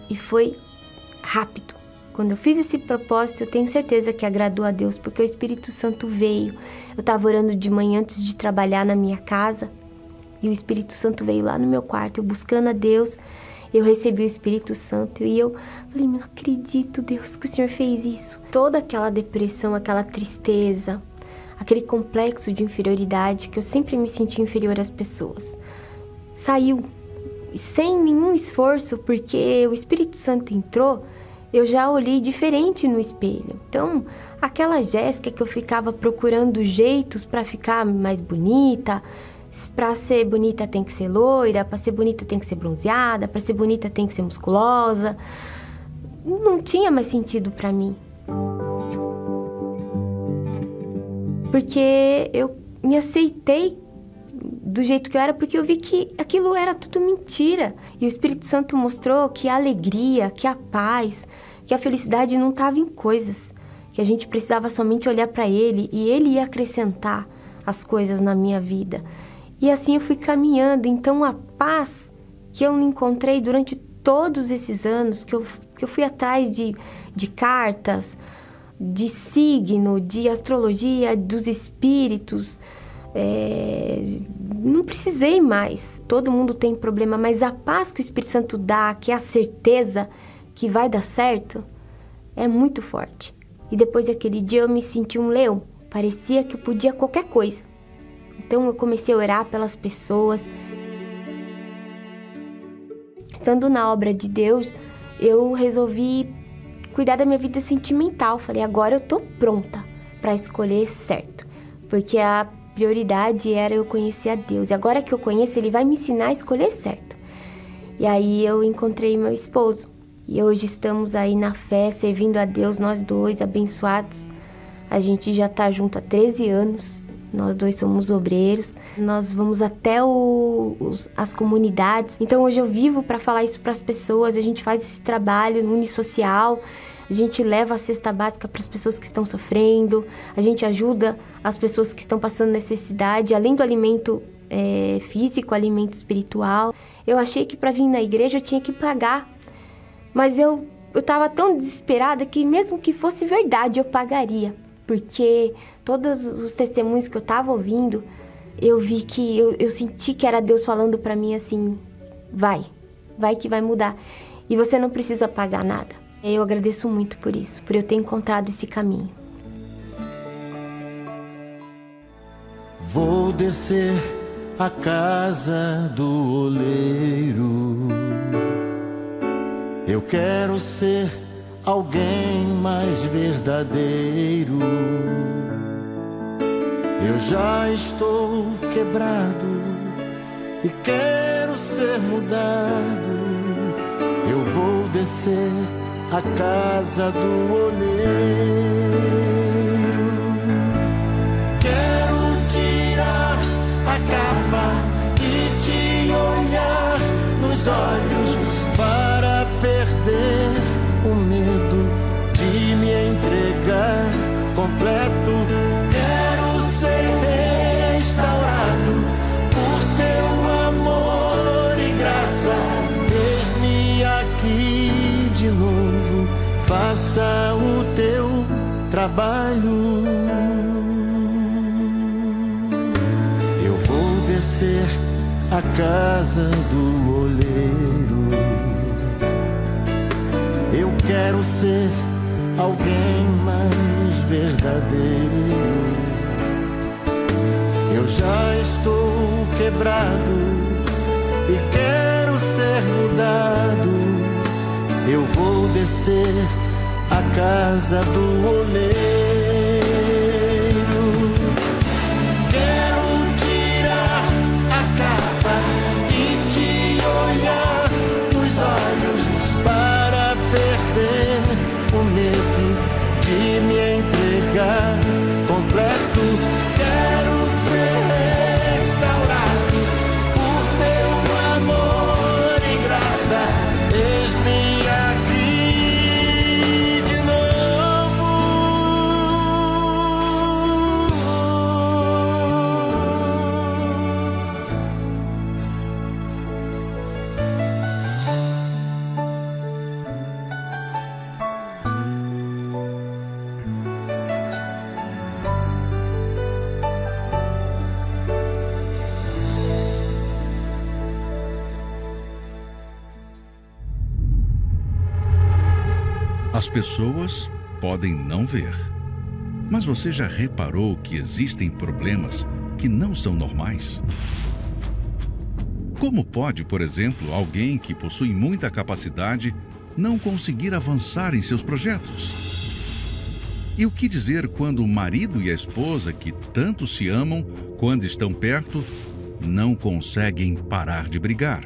E foi rápido. Quando eu fiz esse propósito, eu tenho certeza que agradou a Deus, porque o Espírito Santo veio. Eu estava orando de manhã antes de trabalhar na minha casa e o Espírito Santo veio lá no meu quarto, eu buscando a Deus. eu recebi o Espírito Santo e eu falei, não acredito, Deus, que o Senhor fez isso. Toda aquela depressão, aquela tristeza, aquele complexo de inferioridade que eu sempre me senti inferior às pessoas, saiu sem nenhum esforço, porque o Espírito Santo entrou. Eu já olhei diferente no espelho. Então, aquela Jéssica que eu ficava procurando jeitos para ficar mais bonita, para ser bonita tem que ser loira, para ser bonita tem que ser bronzeada, para ser bonita tem que ser musculosa. Não tinha mais sentido para mim. Porque eu me aceitei do jeito que eu era, porque eu vi que aquilo era tudo mentira. E o Espírito Santo mostrou que a alegria, que a paz, que a felicidade não estava em coisas, que a gente precisava somente olhar para Ele e Ele ia acrescentar as coisas na minha vida. E assim eu fui caminhando. Então a paz que eu encontrei durante todos esses anos, que eu, que eu fui atrás de, de cartas, de signo, de astrologia, dos espíritos, é, não precisei mais. Todo mundo tem problema, mas a paz que o Espírito Santo dá, que é a certeza que vai dar certo, é muito forte. E depois daquele dia eu me senti um leão. Parecia que eu podia qualquer coisa. Então eu comecei a orar pelas pessoas. Estando na obra de Deus, eu resolvi cuidar da minha vida sentimental. Falei, agora eu tô pronta para escolher certo. Porque a prioridade era eu conhecer a Deus. E agora que eu conheço, Ele vai me ensinar a escolher certo. E aí eu encontrei meu esposo. E hoje estamos aí na fé, servindo a Deus, nós dois, abençoados. A gente já tá junto há 13 anos nós dois somos obreiros, nós vamos até o, os, as comunidades. Então hoje eu vivo para falar isso para as pessoas. A gente faz esse trabalho no Unisocial. A gente leva a cesta básica para as pessoas que estão sofrendo. A gente ajuda as pessoas que estão passando necessidade, além do alimento é, físico, alimento espiritual. Eu achei que para vir na igreja eu tinha que pagar, mas eu eu estava tão desesperada que mesmo que fosse verdade eu pagaria porque todos os testemunhos que eu estava ouvindo, eu vi que eu, eu senti que era Deus falando para mim assim: vai, vai que vai mudar. E você não precisa pagar nada. Eu agradeço muito por isso, por eu ter encontrado esse caminho. Vou descer a casa do oleiro. Eu quero ser alguém mais verdadeiro. Eu já estou quebrado e quero ser mudado. Eu vou descer a casa do olheiro. Quero tirar a capa e te olhar nos olhos para perder o medo de me entregar completo. Faça o teu trabalho. Eu vou descer a casa do oleiro quero ser alguém mais verdadeiro. Eu já estou quebrado e quero ser mudado. Eu vou descer a casa do oleiro. Pessoas podem não ver. Mas você já reparou que existem problemas que não são normais? Como pode, por exemplo, alguém que possui muita capacidade não conseguir avançar em seus projetos? E o que dizer quando o marido e a esposa, que tanto se amam, quando estão perto, não conseguem parar de brigar?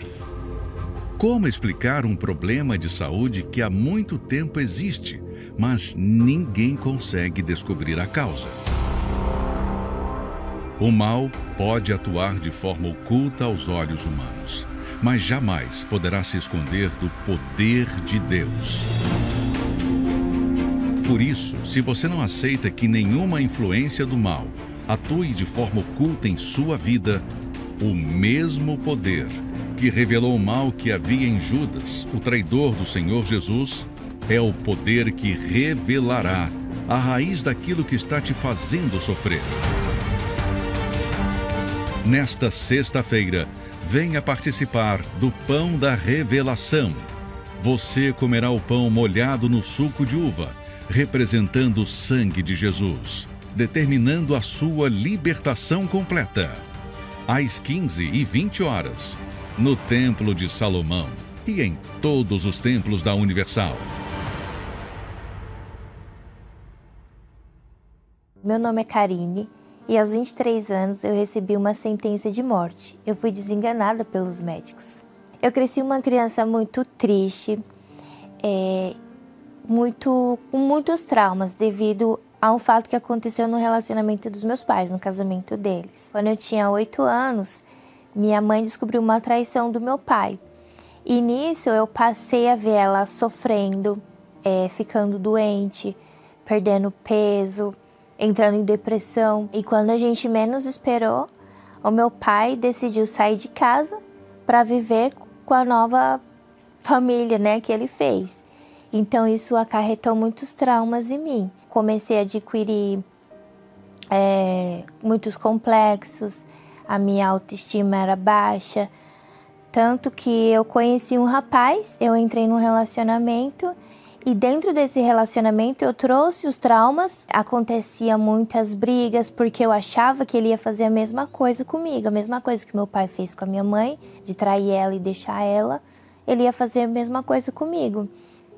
Como explicar um problema de saúde que há muito tempo existe, mas ninguém consegue descobrir a causa? O mal pode atuar de forma oculta aos olhos humanos, mas jamais poderá se esconder do poder de Deus. Por isso, se você não aceita que nenhuma influência do mal atue de forma oculta em sua vida, o mesmo poder que revelou o mal que havia em Judas, o traidor do Senhor Jesus, é o poder que revelará a raiz daquilo que está te fazendo sofrer. Nesta sexta-feira, venha participar do Pão da Revelação. Você comerá o pão molhado no suco de uva, representando o sangue de Jesus, determinando a sua libertação completa. Às 15 e 20 horas, no Templo de Salomão e em todos os templos da Universal. Meu nome é Karine e aos 23 anos eu recebi uma sentença de morte. Eu fui desenganada pelos médicos. Eu cresci uma criança muito triste, é, muito, com muitos traumas devido a um fato que aconteceu no relacionamento dos meus pais, no casamento deles. Quando eu tinha 8 anos, minha mãe descobriu uma traição do meu pai. E nisso eu passei a ver ela sofrendo, é, ficando doente, perdendo peso, entrando em depressão. E quando a gente menos esperou, o meu pai decidiu sair de casa para viver com a nova família, né, que ele fez. Então isso acarretou muitos traumas em mim. Comecei a adquirir é, muitos complexos, a minha autoestima era baixa. Tanto que eu conheci um rapaz, eu entrei num relacionamento e dentro desse relacionamento eu trouxe os traumas, acontecia muitas brigas porque eu achava que ele ia fazer a mesma coisa comigo, a mesma coisa que meu pai fez com a minha mãe, de trair ela e deixar ela, ele ia fazer a mesma coisa comigo.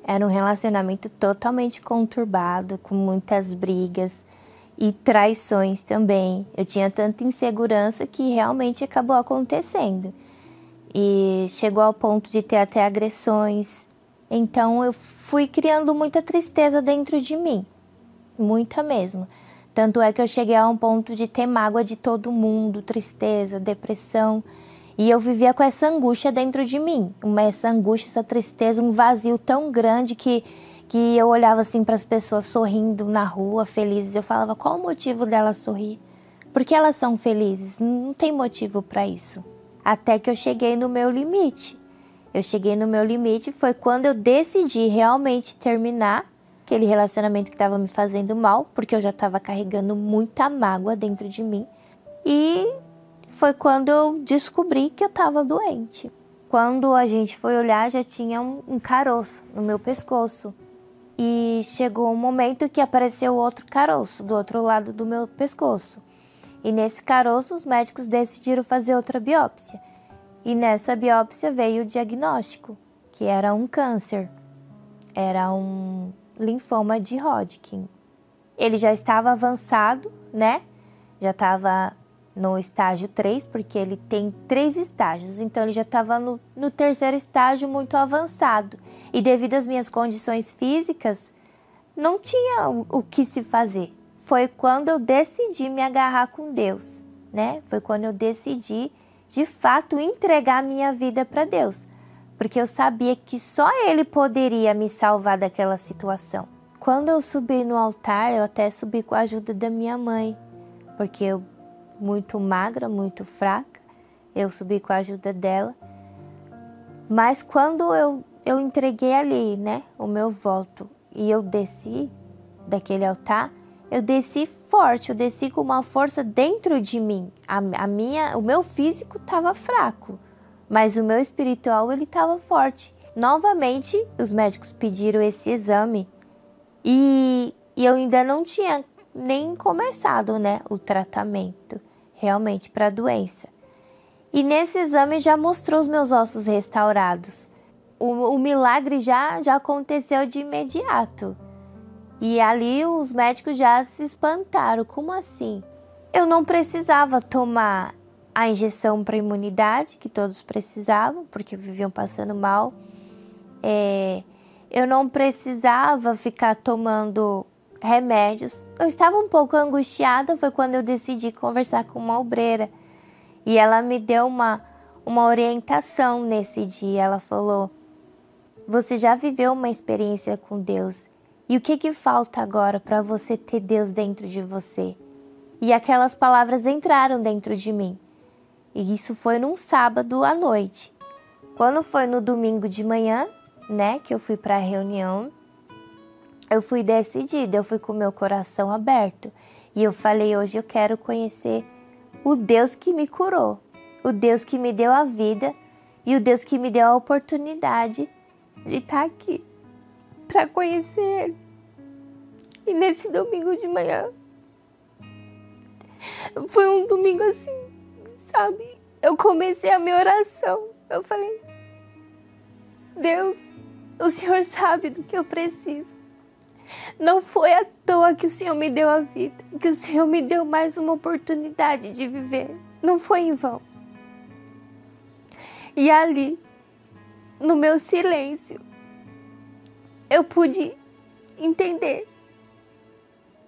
Era um relacionamento totalmente conturbado, com muitas brigas e traições também. Eu tinha tanta insegurança que realmente acabou acontecendo. E chegou ao ponto de ter até agressões. Então eu fui criando muita tristeza dentro de mim. Muita mesmo. Tanto é que eu cheguei a um ponto de ter mágoa de todo mundo, tristeza, depressão. E eu vivia com essa angústia dentro de mim. Uma, essa angústia, essa tristeza, um vazio tão grande que que eu olhava assim para as pessoas sorrindo na rua, felizes, eu falava: qual o motivo delas sorrir? Porque elas são felizes, não tem motivo para isso. Até que eu cheguei no meu limite. Eu cheguei no meu limite foi quando eu decidi realmente terminar aquele relacionamento que estava me fazendo mal, porque eu já estava carregando muita mágoa dentro de mim. E foi quando eu descobri que eu estava doente. Quando a gente foi olhar, já tinha um, um caroço no meu pescoço. E chegou um momento que apareceu outro caroço do outro lado do meu pescoço. E nesse caroço, os médicos decidiram fazer outra biópsia. E nessa biópsia veio o diagnóstico, que era um câncer. Era um linfoma de Hodgkin. Ele já estava avançado, né? Já estava no estágio 3, porque ele tem três estágios, então ele já estava no, no, terceiro estágio muito avançado. E devido às minhas condições físicas, não tinha o, o que se fazer. Foi quando eu decidi me agarrar com Deus, né? Foi quando eu decidi, de fato, entregar minha vida para Deus, porque eu sabia que só Ele poderia me salvar daquela situação. Quando eu subi no altar, eu até subi com a ajuda da minha mãe, porque eu muito magra, muito fraca. Eu subi com a ajuda dela. Mas quando eu, eu entreguei ali, né, o meu voto e eu desci daquele altar, eu desci forte, eu desci com uma força dentro de mim. A, a minha, o meu físico estava fraco, mas o meu espiritual ele estava forte. Novamente, os médicos pediram esse exame E, e eu ainda não tinha nem começado, né, o tratamento realmente para a doença. E nesse exame já mostrou os meus ossos restaurados. O, o milagre já, já aconteceu de imediato. E ali os médicos já se espantaram. Como assim? Eu não precisava tomar a injeção para imunidade, que todos precisavam, porque viviam passando mal. É, eu não precisava ficar tomando remédios. Eu estava um pouco angustiada, foi quando eu decidi conversar com uma obreira. E ela me deu uma, uma orientação nesse dia. Ela falou: Você já viveu uma experiência com Deus. E o que, que falta agora para você ter Deus dentro de você? E aquelas palavras entraram dentro de mim. E isso foi num sábado à noite. Quando foi no domingo de manhã, né, que eu fui para a reunião, eu fui decidida, eu fui com meu coração aberto. E eu falei: hoje eu quero conhecer o Deus que me curou, o Deus que me deu a vida e o Deus que me deu a oportunidade de estar aqui para conhecer Ele. E nesse domingo de manhã, foi um domingo assim, sabe? Eu comecei a minha oração. Eu falei: Deus, o Senhor sabe do que eu preciso. Não foi à toa que o Senhor me deu a vida, que o Senhor me deu mais uma oportunidade de viver. Não foi em vão. E ali, no meu silêncio, eu pude entender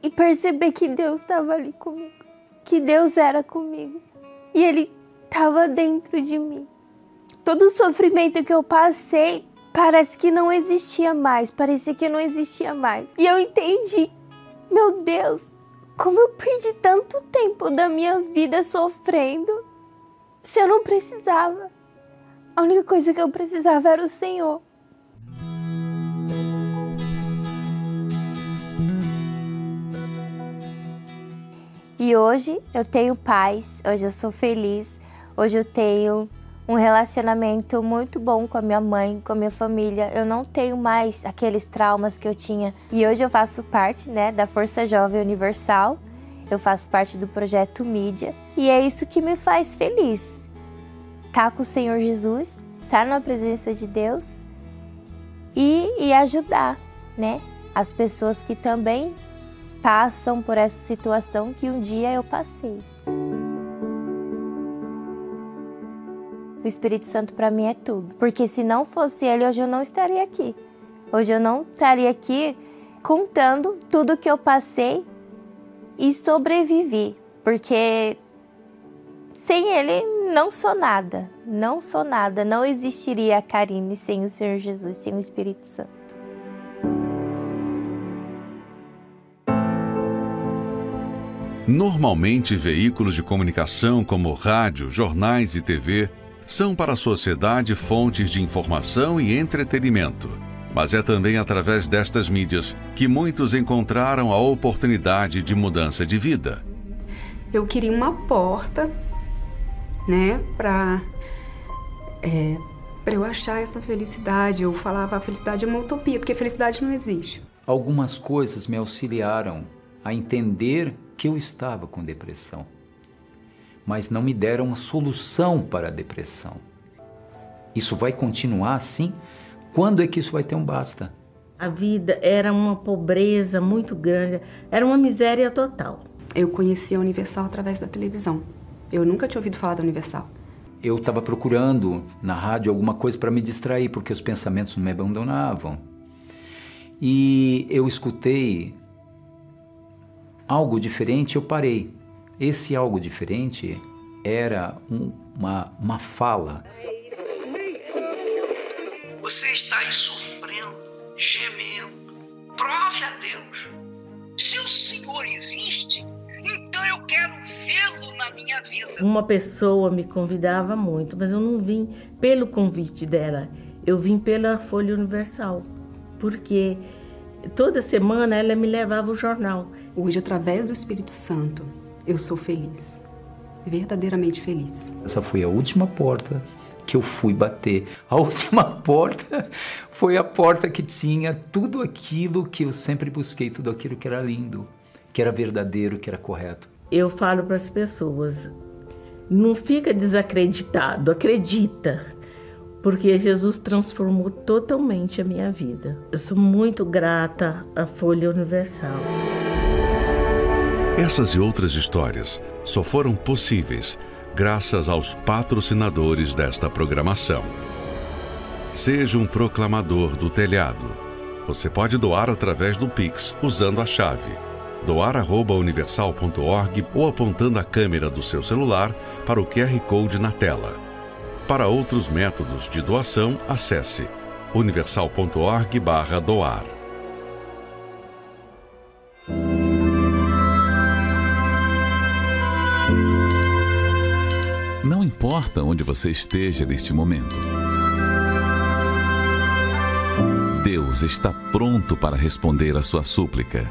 e perceber que Deus estava ali comigo, que Deus era comigo e Ele estava dentro de mim. Todo o sofrimento que eu passei parece que não existia mais, parecia que não existia mais. E eu entendi, meu Deus, como eu perdi tanto tempo da minha vida sofrendo se eu não precisava. A única coisa que eu precisava era o Senhor. E hoje eu tenho paz, hoje eu sou feliz, hoje eu tenho um relacionamento muito bom com a minha mãe, com a minha família. Eu não tenho mais aqueles traumas que eu tinha. E hoje eu faço parte, né, da Força Jovem Universal. Eu faço parte do projeto Mídia e é isso que me faz feliz. Tá com o Senhor Jesus, tá na presença de Deus e, e ajudar, né, as pessoas que também passam por essa situação que um dia eu passei. O Espírito Santo para mim é tudo. Porque se não fosse ele, hoje eu não estaria aqui. Hoje eu não estaria aqui contando tudo que eu passei e sobrevivi. Porque sem ele não sou nada. Não sou nada. Não existiria a Karine sem o Senhor Jesus, sem o Espírito Santo. Normalmente, veículos de comunicação como rádio, jornais e TV são para a sociedade fontes de informação e entretenimento. Mas é também através destas mídias que muitos encontraram a oportunidade de mudança de vida. Eu queria uma porta, né, para é, para eu achar essa felicidade. Eu falava a felicidade é uma utopia, porque a felicidade não existe. Algumas coisas me auxiliaram a entender que eu estava com depressão mas não me deram uma solução para a depressão. Isso vai continuar assim? Quando é que isso vai ter um basta? A vida era uma pobreza muito grande, era uma miséria total. Eu conheci a Universal através da televisão. Eu nunca tinha ouvido falar da Universal. Eu estava procurando na rádio alguma coisa para me distrair, porque os pensamentos não me abandonavam. E eu escutei algo diferente, eu parei. Esse algo diferente era um, uma, uma fala. Você está aí sofrendo, gemendo. Prove a Deus. Se o Senhor existe, então eu quero vê-lo na minha vida. Uma pessoa me convidava muito, mas eu não vim pelo convite dela. Eu vim pela Folha Universal, porque toda semana ela me levava o jornal. Hoje, através do Espírito Santo, eu sou feliz, verdadeiramente feliz. Essa foi a última porta que eu fui bater. A última porta foi a porta que tinha tudo aquilo que eu sempre busquei, tudo aquilo que era lindo, que era verdadeiro, que era correto. Eu falo para as pessoas: não fica desacreditado, acredita. Porque Jesus transformou totalmente a minha vida. Eu sou muito grata à Folha Universal. Essas e outras histórias só foram possíveis graças aos patrocinadores desta programação. Seja um proclamador do telhado. Você pode doar através do Pix usando a chave doar@universal.org ou apontando a câmera do seu celular para o QR Code na tela. Para outros métodos de doação, acesse universal.org/doar. importa onde você esteja neste momento. Deus está pronto para responder a sua súplica.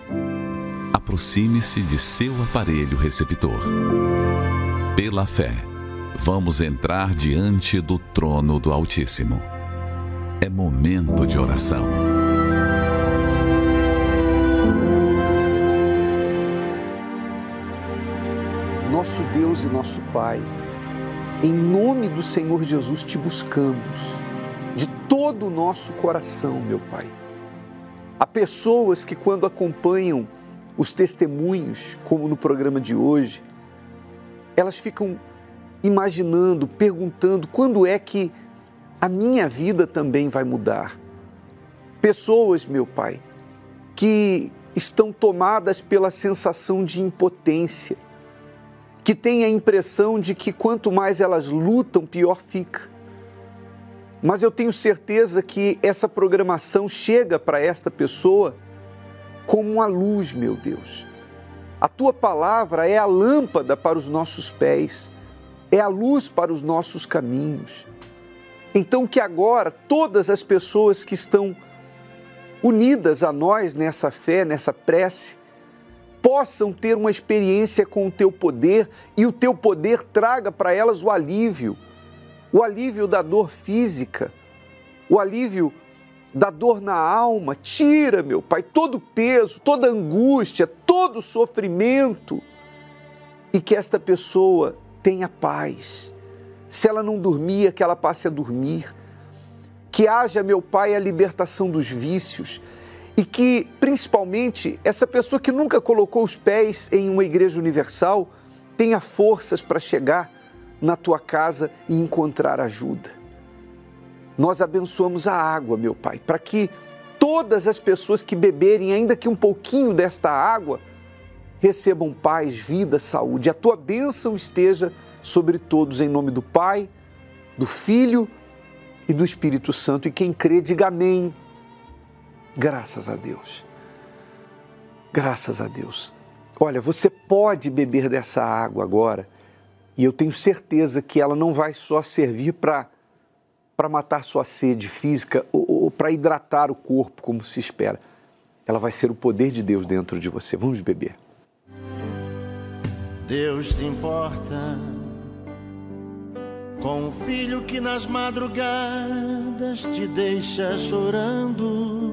Aproxime-se de seu aparelho receptor. Pela fé, vamos entrar diante do trono do Altíssimo. É momento de oração. Nosso Deus e nosso Pai, em nome do Senhor Jesus te buscamos, de todo o nosso coração, meu Pai. Há pessoas que, quando acompanham os testemunhos, como no programa de hoje, elas ficam imaginando, perguntando quando é que a minha vida também vai mudar. Pessoas, meu Pai, que estão tomadas pela sensação de impotência, que têm a impressão de que quanto mais elas lutam, pior fica. Mas eu tenho certeza que essa programação chega para esta pessoa como uma luz, meu Deus. A tua palavra é a lâmpada para os nossos pés, é a luz para os nossos caminhos. Então, que agora todas as pessoas que estão unidas a nós nessa fé, nessa prece, possam ter uma experiência com o teu poder e o teu poder traga para elas o alívio, o alívio da dor física, o alívio da dor na alma. Tira, meu Pai, todo peso, toda angústia, todo sofrimento e que esta pessoa tenha paz. Se ela não dormia, que ela passe a dormir. Que haja, meu Pai, a libertação dos vícios e que, principalmente, essa pessoa que nunca colocou os pés em uma igreja universal tenha forças para chegar na tua casa e encontrar ajuda. Nós abençoamos a água, meu Pai, para que todas as pessoas que beberem, ainda que um pouquinho desta água, recebam paz, vida, saúde. A tua bênção esteja sobre todos, em nome do Pai, do Filho e do Espírito Santo. E quem crê, diga amém. Graças a Deus. Graças a Deus. Olha, você pode beber dessa água agora e eu tenho certeza que ela não vai só servir para para matar sua sede física ou, ou para hidratar o corpo, como se espera. Ela vai ser o poder de Deus dentro de você. Vamos beber. Deus se importa com o filho que nas madrugadas te deixa chorando.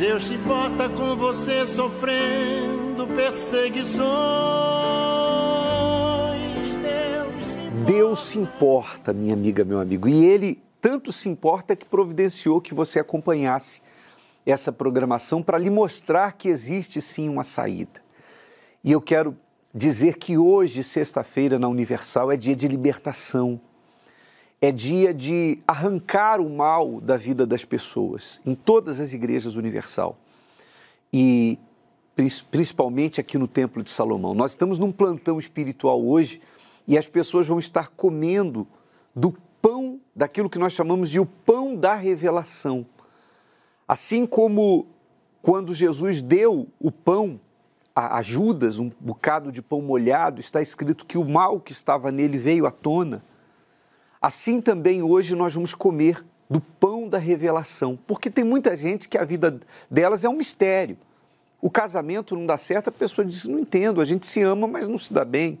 Deus se importa com você sofrendo perseguições. Deus se importa. Deus se importa, minha amiga, meu amigo, e Ele tanto se importa que providenciou que você acompanhasse essa programação para lhe mostrar que existe sim uma saída. E eu quero dizer que hoje, sexta-feira, na Universal, é dia de libertação, é dia de arrancar o mal da vida das pessoas, em todas as igrejas Universal. E principalmente aqui no Templo de Salomão. Nós estamos num plantão espiritual hoje e as pessoas vão estar comendo do pão, daquilo que nós chamamos de o pão da revelação. Assim como quando Jesus deu o pão a Judas, um bocado de pão molhado, está escrito que o mal que estava nele veio à tona. Assim também hoje nós vamos comer do pão da revelação, porque tem muita gente que a vida delas é um mistério. O casamento não dá certo, a pessoa diz: não entendo, a gente se ama, mas não se dá bem.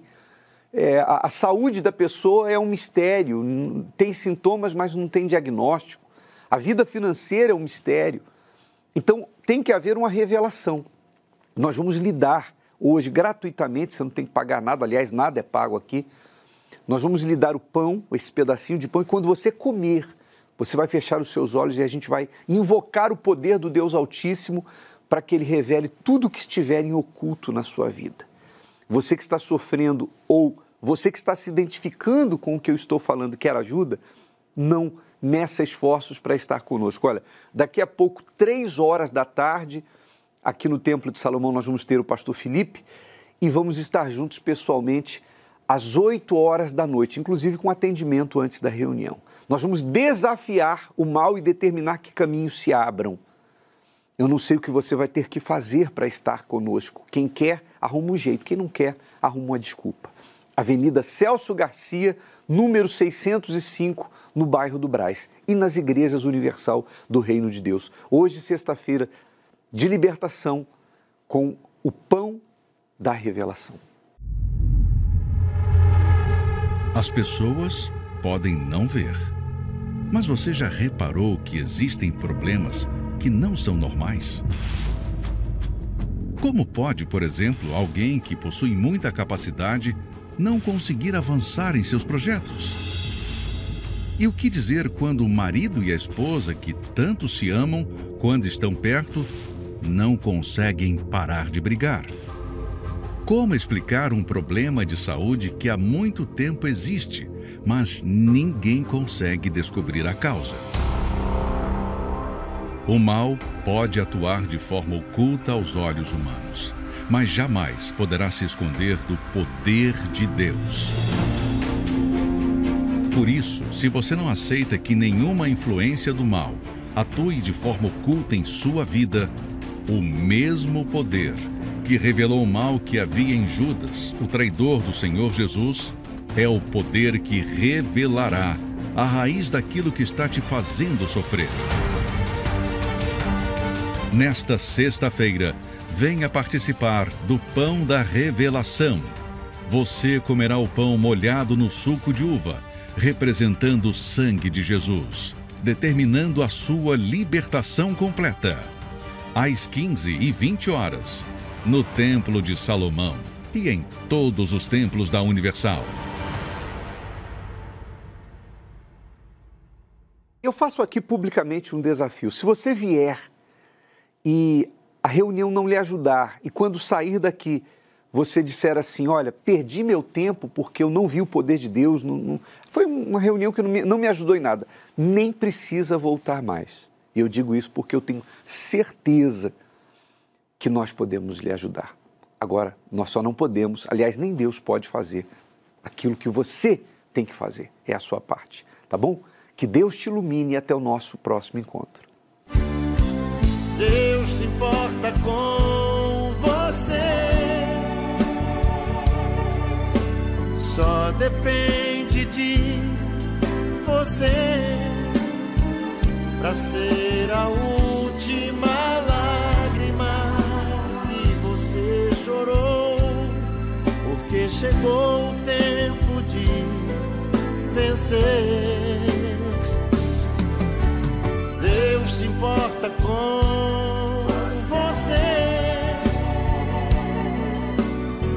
É, a, a saúde da pessoa é um mistério, tem sintomas, mas não tem diagnóstico. A vida financeira é um mistério. Então, tem que haver uma revelação. Nós vamos lidar hoje gratuitamente, você não tem que pagar nada, aliás, nada é pago aqui. Nós vamos lhe dar o pão, esse pedacinho de pão, e quando você comer, você vai fechar os seus olhos e a gente vai invocar o poder do Deus Altíssimo para que ele revele tudo o que estiver em oculto na sua vida. Você que está sofrendo ou você que está se identificando com o que eu estou falando, quer ajuda, não meça esforços para estar conosco. Olha, daqui a pouco, três horas da tarde, aqui no Templo de Salomão, nós vamos ter o pastor Felipe e vamos estar juntos pessoalmente às 8 horas da noite, inclusive com atendimento antes da reunião. Nós vamos desafiar o mal e determinar que caminhos se abram. Eu não sei o que você vai ter que fazer para estar conosco. Quem quer, arruma um jeito. Quem não quer, arruma uma desculpa. Avenida Celso Garcia, número 605, no bairro do Braz e nas igrejas Universal do Reino de Deus. Hoje, sexta-feira, de libertação com o pão da revelação. As pessoas podem não ver, mas você já reparou que existem problemas que não são normais? Como pode, por exemplo, alguém que possui muita capacidade não conseguir avançar em seus projetos? E o que dizer quando o marido e a esposa, que tanto se amam, quando estão perto, não conseguem parar de brigar. Como explicar um problema de saúde que há muito tempo existe, mas ninguém consegue descobrir a causa? O mal pode atuar de forma oculta aos olhos humanos, mas jamais poderá se esconder do poder de Deus. Por isso, se você não aceita que nenhuma influência do mal atue de forma oculta em sua vida, o mesmo poder que revelou o mal que havia em Judas, o traidor do Senhor Jesus, é o poder que revelará a raiz daquilo que está te fazendo sofrer. Nesta sexta-feira, venha participar do Pão da Revelação. Você comerá o pão molhado no suco de uva, representando o sangue de Jesus, determinando a sua libertação completa às 15 e 20 horas, no Templo de Salomão e em todos os templos da Universal. Eu faço aqui publicamente um desafio. Se você vier e a reunião não lhe ajudar, e quando sair daqui você disser assim: Olha, perdi meu tempo porque eu não vi o poder de Deus, não, não... foi uma reunião que não me, não me ajudou em nada, nem precisa voltar mais. E eu digo isso porque eu tenho certeza que nós podemos lhe ajudar. Agora, nós só não podemos, aliás, nem Deus pode fazer aquilo que você tem que fazer, é a sua parte, tá bom? Que Deus te ilumine até o nosso próximo encontro. Deus se importa com você. Só depende de você pra ser a última chegou o tempo de vencer. Deus se importa com